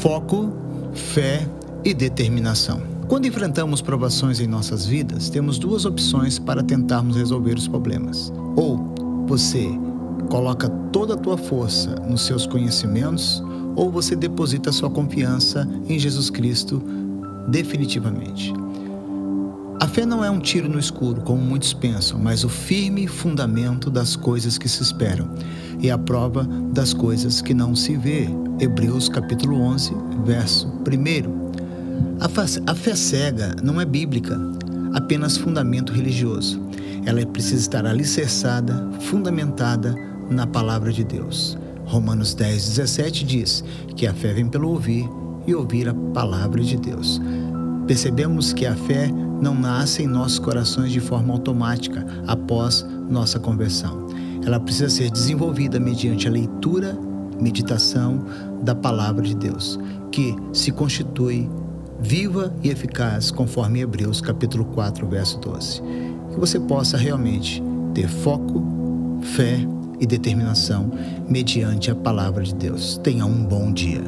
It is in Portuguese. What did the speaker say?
foco, fé e determinação. Quando enfrentamos provações em nossas vidas, temos duas opções para tentarmos resolver os problemas. Ou você coloca toda a tua força nos seus conhecimentos, ou você deposita sua confiança em Jesus Cristo definitivamente. A fé não é um tiro no escuro, como muitos pensam, mas o firme fundamento das coisas que se esperam e a prova das coisas que não se vê. Hebreus capítulo 11, verso 1. A a fé cega não é bíblica, apenas fundamento religioso. Ela precisa estar alicerçada, fundamentada na palavra de Deus. Romanos 10, 17 diz que a fé vem pelo ouvir e ouvir a palavra de Deus. Percebemos que a fé não nasce em nossos corações de forma automática após nossa conversão. Ela precisa ser desenvolvida mediante a leitura, meditação da palavra de Deus, que se constitui viva e eficaz, conforme Hebreus capítulo 4, verso 12. Que você possa realmente ter foco, fé e determinação mediante a palavra de Deus. Tenha um bom dia.